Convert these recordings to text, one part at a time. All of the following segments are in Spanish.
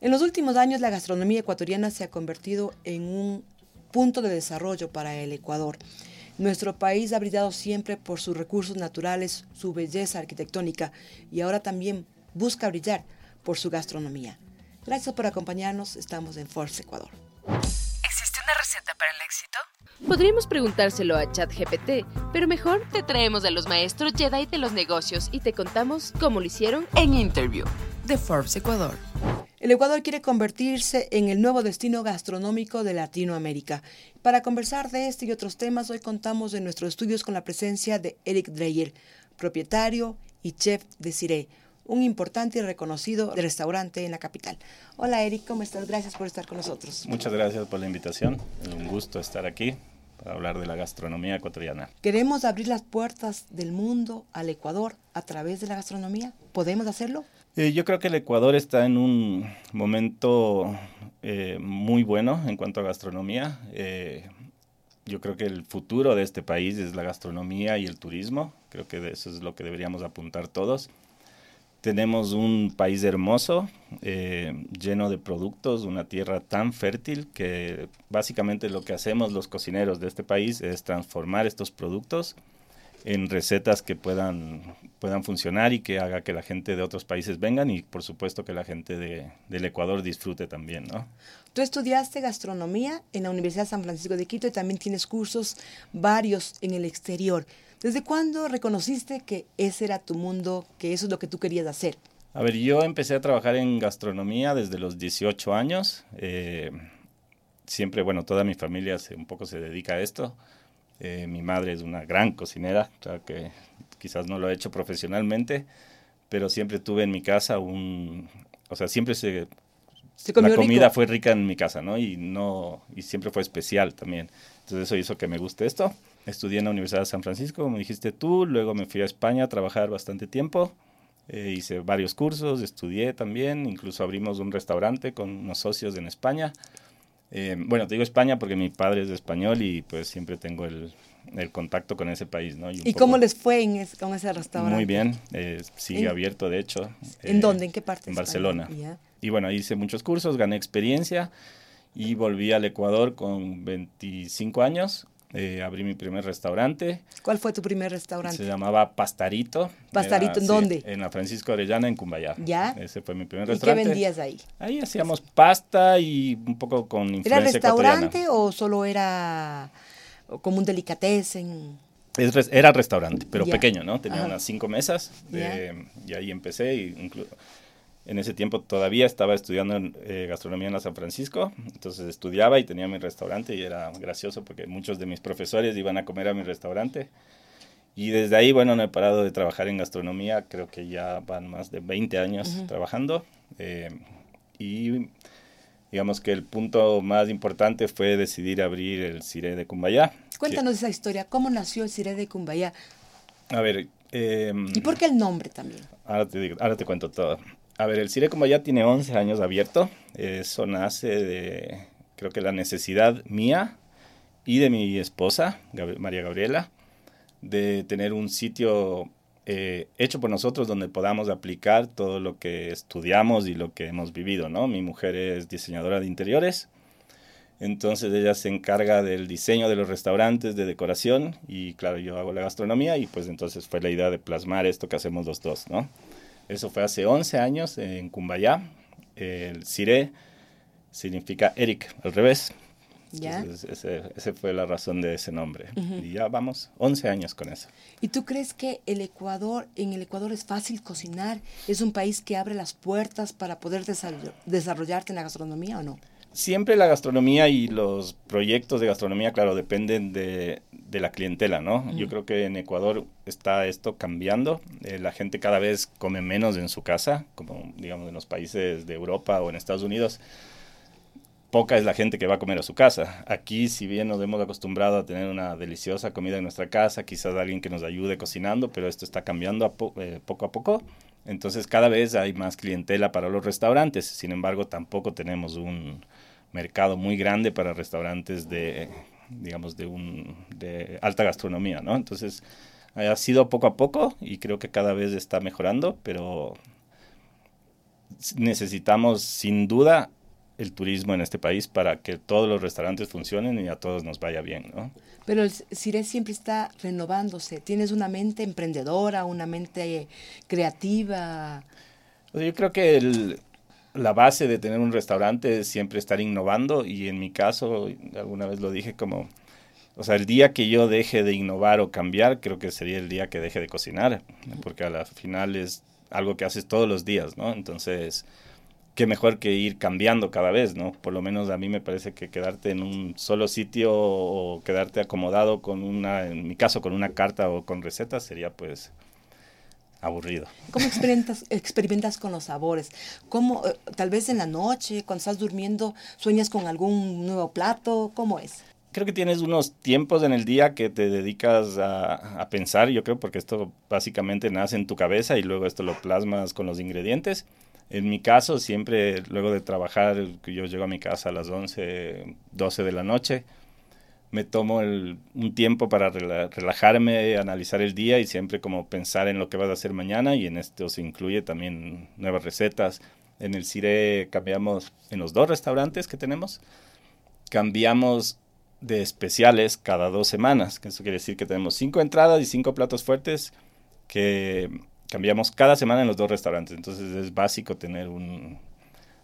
En los últimos años la gastronomía ecuatoriana se ha convertido en un punto de desarrollo para el Ecuador. Nuestro país ha brillado siempre por sus recursos naturales, su belleza arquitectónica y ahora también busca brillar por su gastronomía. Gracias por acompañarnos, estamos en Force Ecuador. ¿Existe una receta para el éxito? Podríamos preguntárselo a ChatGPT, pero mejor te traemos a los maestros Jedi de los negocios y te contamos cómo lo hicieron En Interview de Forbes Ecuador. El Ecuador quiere convertirse en el nuevo destino gastronómico de Latinoamérica. Para conversar de este y otros temas, hoy contamos en nuestros estudios con la presencia de Eric Dreyer, propietario y chef de Cire, un importante y reconocido restaurante en la capital. Hola Eric, ¿cómo estás? Gracias por estar con nosotros. Muchas gracias por la invitación. Es un gusto estar aquí para hablar de la gastronomía ecuatoriana. Queremos abrir las puertas del mundo al Ecuador a través de la gastronomía. ¿Podemos hacerlo? Eh, yo creo que el Ecuador está en un momento eh, muy bueno en cuanto a gastronomía. Eh, yo creo que el futuro de este país es la gastronomía y el turismo. Creo que eso es lo que deberíamos apuntar todos. Tenemos un país hermoso, lleno de productos, una tierra tan fértil que básicamente lo que hacemos los cocineros de este país es transformar estos productos en recetas que puedan, puedan funcionar y que haga que la gente de otros países vengan y por supuesto que la gente de, del Ecuador disfrute también, ¿no? Tú estudiaste gastronomía en la Universidad San Francisco de Quito y también tienes cursos varios en el exterior. ¿Desde cuándo reconociste que ese era tu mundo, que eso es lo que tú querías hacer? A ver, yo empecé a trabajar en gastronomía desde los 18 años. Eh, siempre, bueno, toda mi familia se, un poco se dedica a esto. Eh, mi madre es una gran cocinera, claro que quizás no lo ha hecho profesionalmente, pero siempre tuve en mi casa un, o sea, siempre se, ¿Se comió la comida rico? fue rica en mi casa, ¿no? Y no, y siempre fue especial también. Entonces eso hizo que me guste esto. Estudié en la Universidad de San Francisco, como dijiste tú, luego me fui a España a trabajar bastante tiempo. Eh, hice varios cursos, estudié también, incluso abrimos un restaurante con unos socios en España. Eh, bueno, te digo España porque mi padre es español y pues siempre tengo el, el contacto con ese país, ¿no? ¿Y cómo les fue en es- con ese restaurante? Muy bien, eh, sigue ¿En- abierto de hecho. ¿En Eh, dónde? ¿En qué parte? En? Barcelona. Y bueno, hice muchos cursos, gané experiencia y volví al Ecuador con 25 años. Eh, abrí mi primer restaurante, ¿Cuál fue tu primer restaurante? se llamaba Pastarito. Pastarito, ¿en dónde? En la Francisco Orellana, en Cumbayá. Ya. Ese fue mi primer ¿Y qué restaurante. vendías ahí? Ahí hacíamos pasta y un poco con influencia ¿Era restaurante o solo era como un delicatessen? Era restaurante, pero Ya. pequeño, ¿no? Tenía Ajá. unas cinco mesas Ya. eh, y ahí empecé. Y inclu- en ese tiempo todavía estaba estudiando en, eh, gastronomía en la San Francisco, entonces estudiaba y tenía mi restaurante y era gracioso porque muchos de mis profesores iban a comer a mi restaurante. Y desde ahí, bueno, no he parado de trabajar en gastronomía, creo que ya van más de 20 años trabajando. eh, y digamos que el punto más importante fue decidir abrir el Cire de Cumbayá. que- Cuéntanos esa historia. ¿Cómo nació el Ciré de Cumbayá? a ver, eh, ¿Y por qué el nombre también? Ahora te, digo- ahora te cuento todo. A ver, el Cire como ya tiene 11 años abierto, eso nace de, creo que la necesidad mía y de mi esposa, María Gabriela, de tener un sitio eh, hecho por nosotros donde podamos aplicar todo lo que estudiamos y lo que hemos vivido, ¿no? Mi mujer es diseñadora de interiores, entonces ella se encarga del diseño de los restaurantes, de decoración y claro, yo hago la gastronomía y pues entonces fue la idea de plasmar esto que hacemos los dos, ¿no? Eso fue hace 11 años en Cumbayá. El Cire significa Eric, al revés. ¿Ya? Entonces, ese, ese fue la razón de ese nombre. Y ya vamos, 11 años con eso. ¿Y tú crees que el Ecuador, en el Ecuador es fácil cocinar? ¿Es un país que abre las puertas para poder desarroll- desarrollarte en la gastronomía o no? Siempre la gastronomía y los proyectos de gastronomía, claro, dependen de, de la clientela, ¿no? Yo creo que en Ecuador está esto cambiando. Eh, la gente cada vez come menos en su casa, como digamos en los países de Europa o en Estados Unidos. Poca es la gente que va a comer a su casa. Aquí, si bien nos hemos acostumbrado a tener una deliciosa comida en nuestra casa, quizás alguien que nos ayude cocinando, pero esto está cambiando a po- eh, poco a poco. Entonces cada vez hay más clientela para los restaurantes. Sin embargo, tampoco tenemos un mercado muy grande para restaurantes de, digamos, de, un, de alta gastronomía, ¿no? Entonces ha sido poco a poco y creo que cada vez está mejorando, pero necesitamos sin duda el turismo en este país para que todos los restaurantes funcionen y a todos nos vaya bien, ¿no? Pero el CIRE siempre está renovándose. ¿Tienes una mente emprendedora, una mente creativa? Yo creo que el, la base de tener un restaurante es siempre estar innovando y en mi caso, alguna vez lo dije como, o sea, el día que yo deje de innovar o cambiar, creo que sería el día que deje de cocinar, porque a la final es algo que haces todos los días, ¿no? Entonces, qué mejor que ir cambiando cada vez, ¿no? Por lo menos a mí me parece que quedarte en un solo sitio o quedarte acomodado con una, en mi caso, con una carta o con recetas sería pues aburrido. ¿Cómo experimentas, experimentas con los sabores? ¿Cómo, eh, tal vez en la noche, cuando estás durmiendo, sueñas con algún nuevo plato? ¿Cómo es? Creo que tienes unos tiempos en el día que te dedicas a, a, pensar, yo creo, porque esto básicamente nace en tu cabeza y luego esto lo plasmas con los ingredientes. En mi caso, siempre luego de trabajar, yo llego a mi casa a las 11, 12 de la noche, me tomo el, un tiempo para relajarme, analizar el día y siempre como pensar en lo que vas a hacer mañana y en esto se incluye también nuevas recetas. En el CIRE cambiamos, en los dos restaurantes que tenemos, cambiamos de especiales cada dos semanas, eso quiere decir que tenemos cinco entradas y cinco platos fuertes que cambiamos cada semana en los dos restaurantes. Entonces es básico tener un,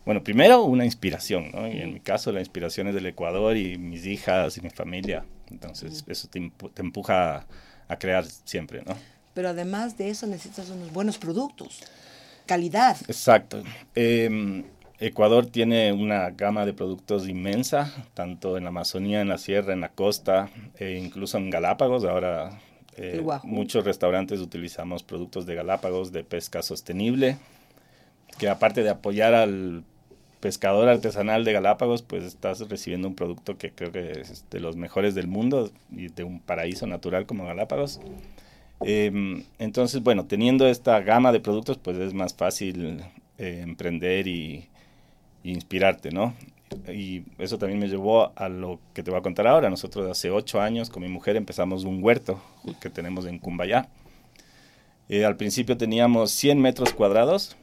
bueno, primero una inspiración, ¿no? Y en mi caso la inspiración es del Ecuador y mis hijas y mi familia. Entonces eso te, te empuja a, a, crear siempre, ¿no? Pero además de eso necesitas unos buenos productos, calidad. Exacto. Eh, Ecuador tiene una gama de productos inmensa, tanto en la Amazonía, en la sierra, en la costa, e incluso en Galápagos. Ahora eh, muchos restaurantes utilizamos productos de Galápagos, de pesca sostenible, que aparte de apoyar al pescador artesanal de Galápagos, pues estás recibiendo un producto que creo que es de los mejores del mundo y de un paraíso natural como Galápagos. Eh, entonces, bueno, teniendo esta gama de productos, pues es más fácil eh, emprender y, y, inspirarte, ¿no? Y eso también me llevó a lo que te voy a contar ahora. Nosotros hace ocho años con mi mujer empezamos un huerto que tenemos en Cumbayá. Eh, al principio teníamos 100 metros cuadrados,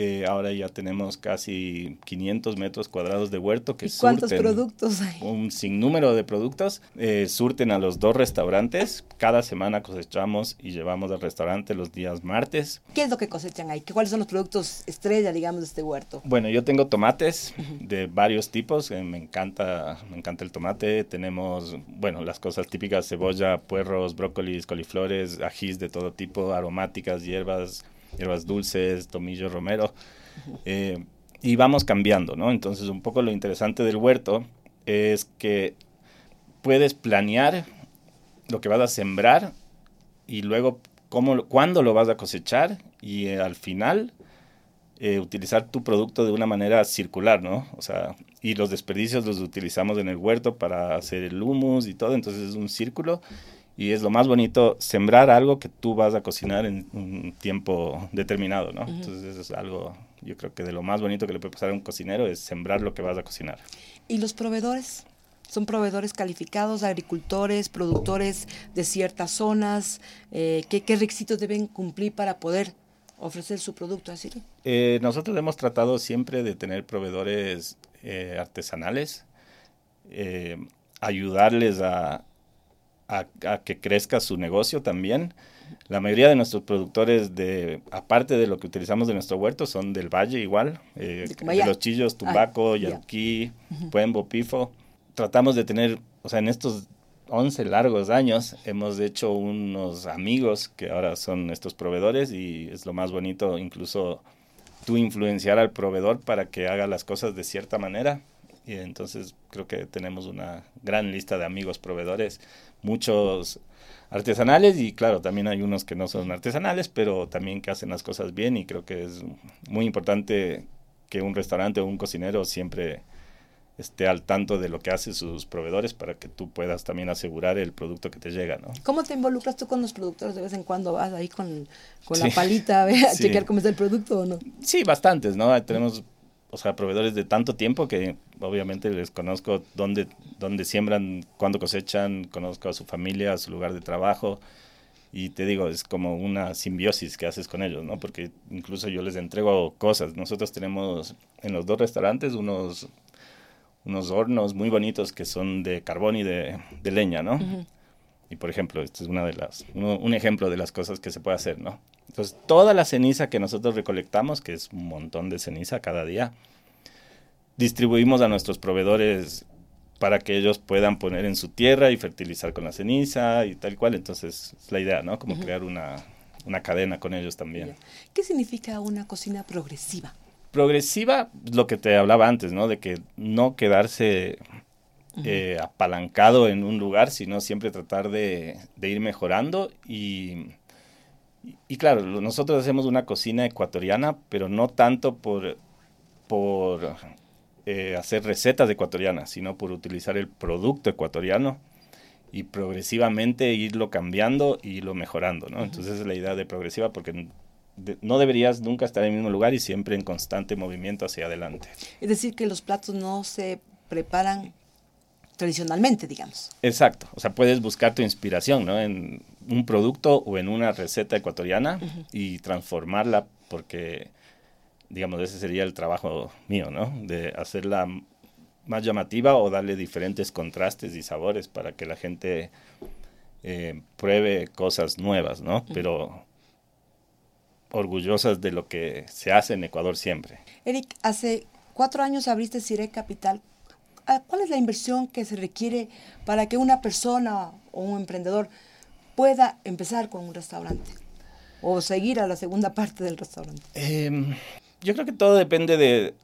eh, ahora ya tenemos casi 500 metros cuadrados de huerto que ¿Y cuántos productos hay? Un sinnúmero de productos. Eh, surten a los dos restaurantes. Cada semana cosechamos y llevamos al restaurante los días martes. ¿Qué es lo que cosechan ahí? ¿Cuáles son los productos estrella, digamos, de este huerto? Bueno, yo tengo tomates de varios tipos. Eh, me encanta, me encanta el tomate. Tenemos, bueno, las cosas típicas: cebolla, puerros, brócolis, coliflores, ajís de todo tipo, aromáticas, hierbas hierbas dulces, tomillo romero, eh, y vamos cambiando, ¿no? Entonces un poco lo interesante del huerto es que puedes planear lo que vas a sembrar y luego cómo, cuándo lo vas a cosechar y eh, al final eh, utilizar tu producto de una manera circular, ¿no? O sea, y los desperdicios los utilizamos en el huerto para hacer el humus y todo, entonces es un círculo y es lo más bonito sembrar algo que tú vas a cocinar en un tiempo determinado, ¿no? Entonces eso es algo, yo creo que de lo más bonito que le puede pasar a un cocinero es sembrar lo que vas a cocinar. ¿Y los proveedores? ¿Son proveedores calificados, agricultores, productores de ciertas zonas? Eh, ¿qué, ¿qué, requisitos deben cumplir para poder ofrecer su producto así? Eh, nosotros hemos tratado siempre de tener proveedores eh, artesanales, ayudarles a, a, que crezca su negocio también. La mayoría de nuestros productores, de aparte de lo que utilizamos de nuestro huerto, son del valle igual, eh, de, los chillos, Tumbaco, Ay, Yaruquí, uh Puembo, Pifo. Tratamos de tener, o sea, en estos 11 largos años hemos hecho unos amigos que ahora son estos proveedores y es lo más bonito incluso tú influenciar al proveedor para que haga las cosas de cierta manera y entonces creo que tenemos una gran lista de amigos proveedores muchos artesanales y claro, también hay unos que no son artesanales, pero también que hacen las cosas bien y creo que es muy importante que un restaurante o un cocinero siempre esté al tanto de lo que hacen sus proveedores para que tú puedas también asegurar el producto que te llega, ¿no? ¿Cómo te involucras tú con los productores? ¿De vez en cuando vas ahí con, con sí. la palita a, ver, a sí. chequear cómo está el producto o no? Sí, bastantes, ¿no? Tenemos o sea, proveedores de tanto tiempo que obviamente les conozco dónde, dónde siembran, cuándo cosechan, conozco a su familia, a su lugar de trabajo. Y te digo, es como una simbiosis que haces con ellos, ¿no? Porque incluso yo les entrego cosas. Nosotros tenemos en los dos restaurantes unos, unos hornos muy bonitos que son de carbón y de, leña, ¿no? Y por ejemplo, este es una de las, un ejemplo de las cosas que se puede hacer, ¿no? Entonces, toda la ceniza que nosotros recolectamos, que es un montón de ceniza cada día, distribuimos a nuestros proveedores para que ellos puedan poner en su tierra y fertilizar con la ceniza y tal cual. Entonces, es la idea, ¿no? Como crear una, una, cadena con ellos también. ¿Qué significa una cocina progresiva? Progresiva, lo que te hablaba antes, ¿no? De que no quedarse eh, apalancado en un lugar, sino siempre tratar de, de ir mejorando y, y, claro, nosotros hacemos una cocina ecuatoriana, pero no tanto por, por eh, hacer recetas ecuatorianas, sino por utilizar el producto ecuatoriano y progresivamente irlo cambiando y irlo mejorando, ¿no? Entonces es la idea de progresiva porque no deberías nunca estar en el mismo lugar y siempre en constante movimiento hacia adelante. Es decir, que los platos no se preparan tradicionalmente, digamos. Exacto, o sea, puedes buscar tu inspiración, ¿no? En un producto o en una receta ecuatoriana y transformarla porque digamos, ese sería el trabajo mío, ¿no? De hacerla más llamativa o darle diferentes contrastes y sabores para que la gente eh, pruebe cosas nuevas, ¿no? Pero orgullosas de lo que se hace en Ecuador siempre. Eric, hace cuatro años abriste Cire Capital. ¿Cuál es la inversión que se requiere para que una persona o un emprendedor pueda empezar con un restaurante o seguir a la segunda parte del restaurante? Eh, yo creo que todo depende de,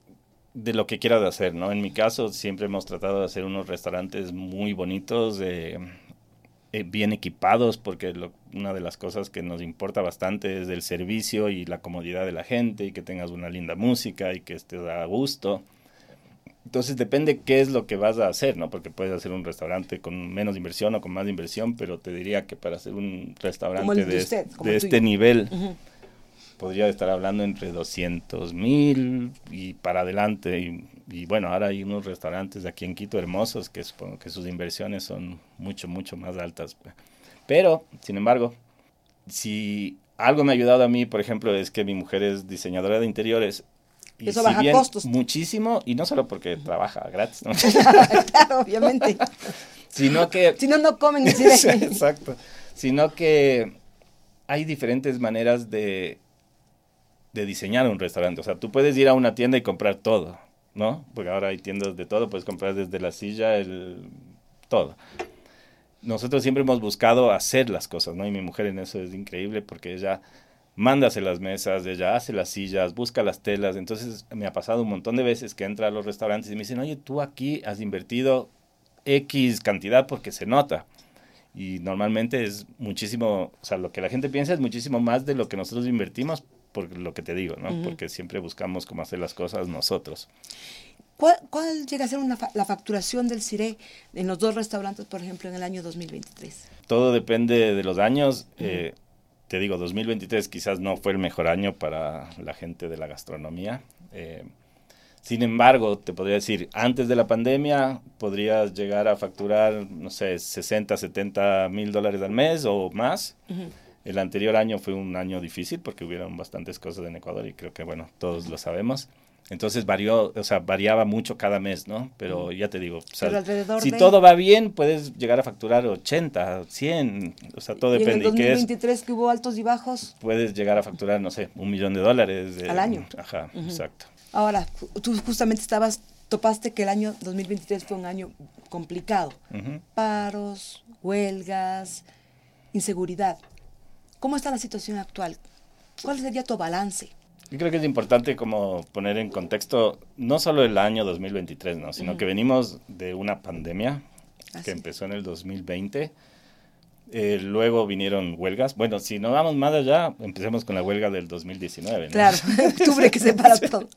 de lo que quieras hacer, ¿no? En mi caso siempre hemos tratado de hacer unos restaurantes muy bonitos, eh, bien equipados, porque una de las cosas que nos importa bastante es el servicio y la comodidad de la gente y que tengas una linda música y que estés a gusto. Entonces depende qué es lo que vas a hacer, ¿no? Porque puedes hacer un restaurante con menos inversión o con más inversión, pero te diría que para hacer un restaurante de, de, este nivel podría estar hablando entre 200 mil y para adelante. Y, bueno, ahora hay unos restaurantes aquí en Quito hermosos que supongo que sus inversiones son mucho, mucho más altas. Pero, sin embargo, si algo me ha ayudado a mí, por ejemplo, es que mi mujer es diseñadora de interiores. Y Eso baja costos. Muchísimo, y no solo porque trabaja gratis, ¿no? claro, obviamente. Sino que... Si no, no comen ni Exacto. Sino que hay diferentes maneras de de diseñar un restaurante. O sea, tú puedes ir a una tienda y comprar todo, ¿no? Porque ahora hay tiendas de todo, puedes comprar desde la silla, el todo. Nosotros siempre hemos buscado hacer las cosas, ¿no? Y mi mujer en eso es increíble porque ella manda hacer las mesas, ella hace las sillas, busca las telas. Entonces me ha pasado un montón de veces que entra a los restaurantes y me dicen, oye, tú aquí has invertido X cantidad porque se nota. Y normalmente es muchísimo, o sea, lo que la gente piensa es muchísimo más de lo que nosotros invertimos por lo que te digo, ¿no? Porque siempre buscamos cómo hacer las cosas nosotros. ¿Cuál, llega a ser la facturación del CIRE en los dos restaurantes, por ejemplo, en el año 2023? Todo depende de los años. Eh, te digo, 2023 quizás no fue el mejor año para la gente de la gastronomía. Eh, sin embargo, te podría decir, antes de la pandemia podrías llegar a facturar, no sé, 60, 70 mil dólares al mes o más. El anterior año fue un año difícil porque hubieron bastantes cosas en Ecuador y creo que, bueno, todos lo sabemos. Entonces varió, o sea, variaba mucho cada mes, ¿no? Pero ya te digo, si todo va bien, puedes llegar a facturar 80, 100, o sea, todo depende. En el 2023 que hubo altos y bajos. Puedes llegar a facturar, no sé, un millón de dólares. Al año. Ajá, exacto. Ahora, tú justamente estabas, topaste que el año 2023 fue un año complicado. Paros, huelgas, inseguridad. ¿Cómo está la situación actual? ¿Cuál sería tu balance? Yo creo que es importante como poner en contexto no solo el año 2023, ¿no? sino que venimos de una pandemia que empezó en el 2020. Eh, luego vinieron huelgas. Bueno, si no vamos más allá, empecemos con la huelga del 2019. ¿no? Claro, octubre que separa todo.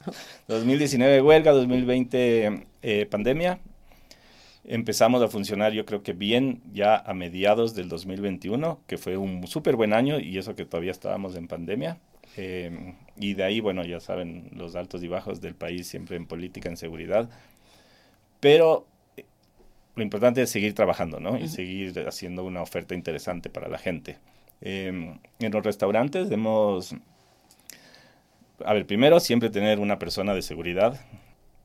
2019 huelga, 2020 eh, pandemia, empezamos a funcionar yo creo que bien ya a mediados del 2021, que fue un súper buen año y eso que todavía estábamos en pandemia. Eh, y de ahí, bueno, ya saben los altos y bajos del país siempre en política, en seguridad. Pero eh, lo importante es seguir trabajando, ¿no? Y seguir haciendo una oferta interesante para la gente. Eh, en los restaurantes debemos, a ver, primero siempre tener una persona de seguridad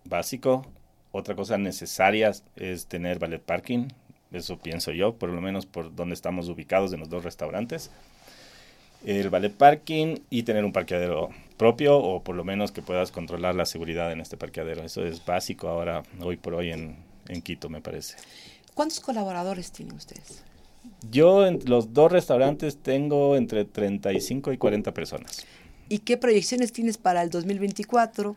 básico. Otra cosa necesaria es tener ballet parking. Eso pienso yo, por lo menos por donde estamos ubicados en los dos restaurantes. El ballet parking y tener un parqueadero propio o por lo menos que puedas controlar la seguridad en este parqueadero. Eso es básico ahora, hoy por hoy en, en Quito, me parece. ¿Cuántos colaboradores tienen ustedes? Yo en los dos restaurantes tengo entre 35 y 40 personas. ¿Y qué proyecciones tienes para el 2024?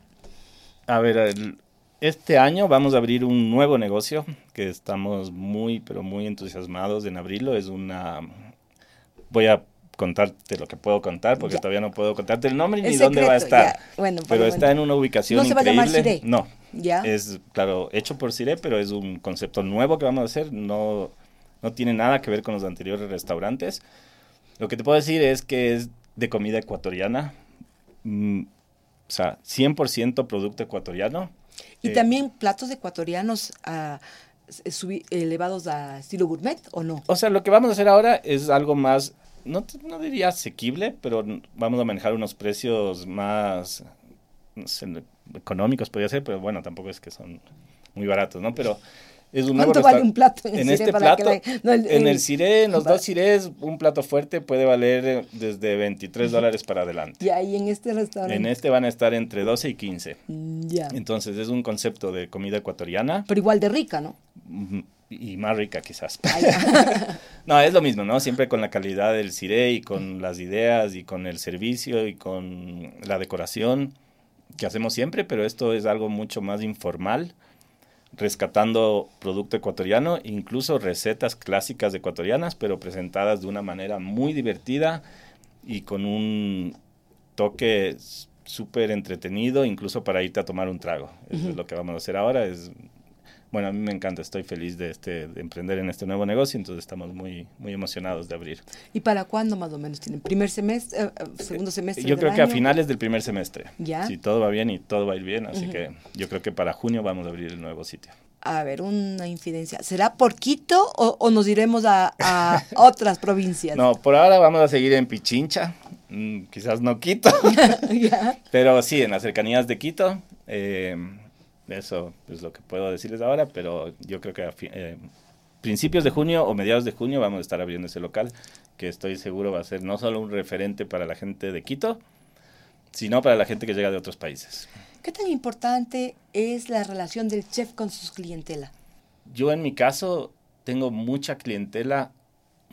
A ver, el, este año vamos a abrir un nuevo negocio que estamos muy, pero muy entusiasmados en abrirlo. Es una... Voy a contarte lo que puedo contar porque Ya. todavía no puedo contarte el nombre El ni dónde va a estar. Bueno, pero está en una ubicación ¿No se va a llamar increíble. No, ¿Ya? es claro, hecho por Cire, pero es un concepto nuevo que vamos a hacer. No, no tiene nada que ver con los anteriores restaurantes. Lo que te puedo decir es que es de comida ecuatoriana. mm, o sea, 100% producto ecuatoriano. ¿Y Eh, también platos ecuatorianos subi- elevados a estilo gourmet o no? O sea, lo que vamos a hacer ahora es algo más, no, no diría asequible, pero vamos a manejar unos precios más no sé, económicos, podría ser, pero bueno, tampoco es que son muy baratos, ¿no? Pero es un ¿Cuánto vale un plato en, este plato, la- no, el- en el- el Cire, en los dos Cires, un plato fuerte puede valer eh, desde 23 dólares para adelante. Ya, y en este restaurante. En este van a estar entre 12 y 15. Mm, Ya. Entonces es un concepto de comida ecuatoriana Pero igual de rica, ¿no? Y más rica quizás. No, es lo mismo, ¿no? Siempre con la calidad del CIRE y con las ideas y con el servicio y con la decoración que hacemos siempre, pero esto es algo mucho más informal, rescatando producto ecuatoriano, incluso recetas clásicas ecuatorianas, pero presentadas de una manera muy divertida y con un toque súper entretenido, incluso para irte a tomar un trago. Eso es lo que vamos a hacer ahora. Es, bueno, a mí me encanta, estoy feliz de, este, de emprender en este nuevo negocio, entonces estamos muy, muy emocionados de abrir. ¿Y para cuándo más o menos tienen? ¿Primer semestre, eh, eh, segundo semestre? Yo del creo que a finales del primer semestre. Ya. Si todo va bien y todo va a ir bien, así que yo creo que para junio vamos a abrir el nuevo sitio. A ver, una infidencia. ¿Será por Quito o, o nos iremos a, a otras provincias? No, por ahora vamos a seguir en Pichincha, mm, quizás no Quito, pero sí, en las cercanías de Quito. eh, eso es lo que puedo decirles ahora, pero yo creo que a eh, principios de junio o mediados de junio vamos a estar abriendo ese local, que estoy seguro va a ser no solo un referente para la gente de Quito, sino para la gente que llega de otros países. ¿Qué tan importante es la relación del chef con sus clientela? Yo en mi caso tengo mucha clientela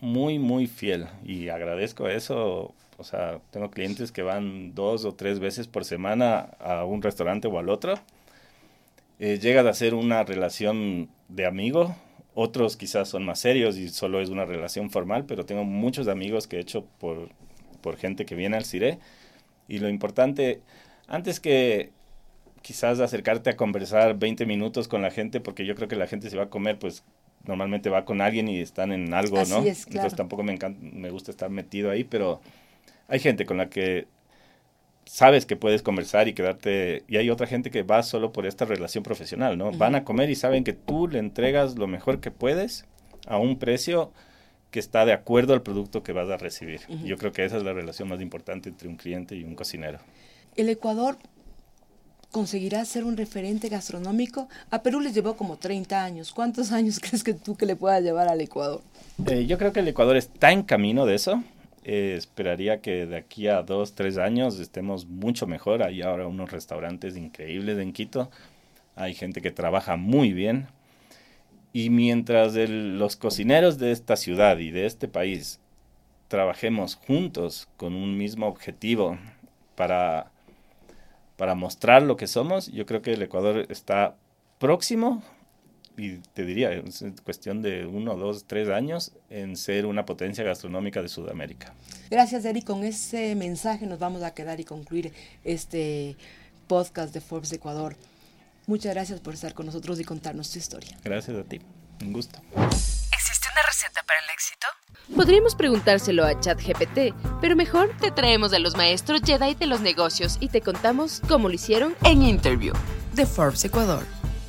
muy, muy fiel y agradezco eso. O sea, tengo clientes que van dos o tres veces por semana a un restaurante o al otro. Eh, llega a ser una relación de amigo. Otros quizás son más serios y solo es una relación formal, pero tengo muchos amigos que he hecho por, por gente que viene al CIRE. Y lo importante, antes que quizás acercarte a conversar 20 minutos con la gente, porque yo creo que la gente se va a comer, pues normalmente va con alguien y están en algo, Así ¿no? es, claro. Entonces tampoco me, encanta, me gusta estar metido ahí, pero hay gente con la que sabes que puedes conversar y quedarte, y hay otra gente que va solo por esta relación profesional, ¿no? Van a comer y saben que tú le entregas lo mejor que puedes a un precio que está de acuerdo al producto que vas a recibir. Yo creo que esa es la relación más importante entre un cliente y un cocinero. ¿El Ecuador conseguirá ser un referente gastronómico? A Perú les llevó como 30 años. ¿Cuántos años crees que tú que le puedas llevar al Ecuador? Eh, yo creo que el Ecuador está en camino de eso. Eh, esperaría que de aquí a dos, tres años estemos mucho mejor. Hay ahora unos restaurantes increíbles en Quito. Hay gente que trabaja muy bien. Y mientras los cocineros de esta ciudad y de este país trabajemos juntos con un mismo objetivo para, para mostrar lo que somos, yo creo que el Ecuador está próximo y te diría, es cuestión de uno, dos, tres años en ser una potencia gastronómica de Sudamérica. Gracias, Eric. Con ese mensaje nos vamos a quedar y concluir este podcast de Forbes Ecuador. Muchas gracias por estar con nosotros y contarnos tu historia. Gracias a ti, un gusto. ¿Existe una receta para el éxito? Podríamos preguntárselo a ChatGPT, pero mejor te traemos a los maestros Jedi de los negocios y te contamos cómo lo hicieron En Interview de Forbes Ecuador.